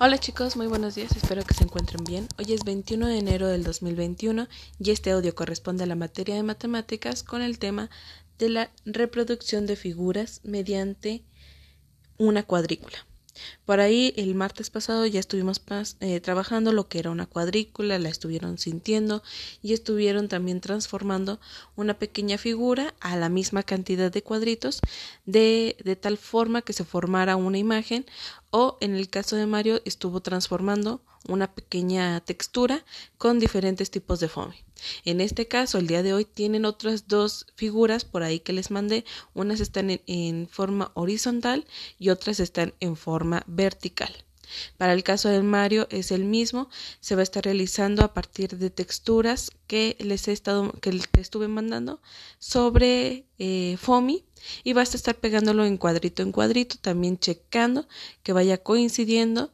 Hola chicos, muy buenos días, espero que se encuentren bien. Hoy es 21 de enero del 2021 y este audio corresponde a la materia de matemáticas con el tema de la reproducción de figuras mediante una cuadrícula. Por ahí el martes pasado ya estuvimos eh, trabajando lo que era una cuadrícula, la estuvieron sintiendo y estuvieron también transformando una pequeña figura a la misma cantidad de cuadritos de, de tal forma que se formara una imagen o en el caso de Mario estuvo transformando una pequeña textura con diferentes tipos de foamy. En este caso, el día de hoy tienen otras dos figuras por ahí que les mandé. Unas están en, en forma horizontal y otras están en forma vertical. Para el caso del Mario es el mismo, se va a estar realizando a partir de texturas que les he estado, que te estuve mandando sobre eh, FOMI y vas a estar pegándolo en cuadrito en cuadrito, también checando que vaya coincidiendo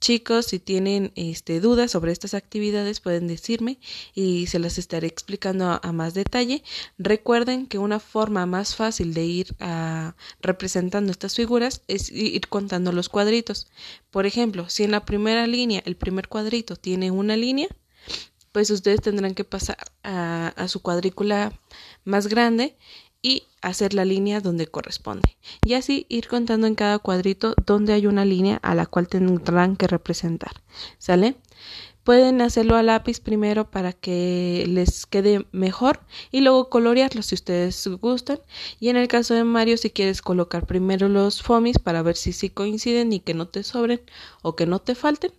Chicos, si tienen este, dudas sobre estas actividades pueden decirme y se las estaré explicando a, más detalle. Recuerden que una forma más fácil de ir a, representando estas figuras es ir contando los cuadritos. Por ejemplo, si en la primera línea, el primer cuadrito tiene una línea, pues ustedes tendrán que pasar a su cuadrícula más grande y hacer la línea donde corresponde. Y así ir contando en cada cuadrito donde hay una línea a la cual tendrán que representar. ¿Sale? Pueden hacerlo a lápiz primero para que les quede mejor y luego colorearlo si ustedes gustan. Y en el caso de Mario, si quieres colocar primero los fomis para ver si sí coinciden y que no te sobren o que no te falten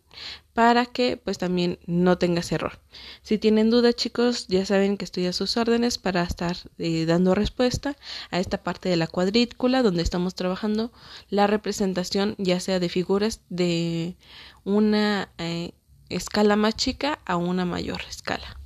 para que pues también no tengas error. Si tienen dudas chicos, ya saben que estoy a sus órdenes para estar eh, dando respuesta a esta parte de la cuadrícula donde estamos trabajando la representación ya sea de figuras de una eh, escala más chica a una mayor escala.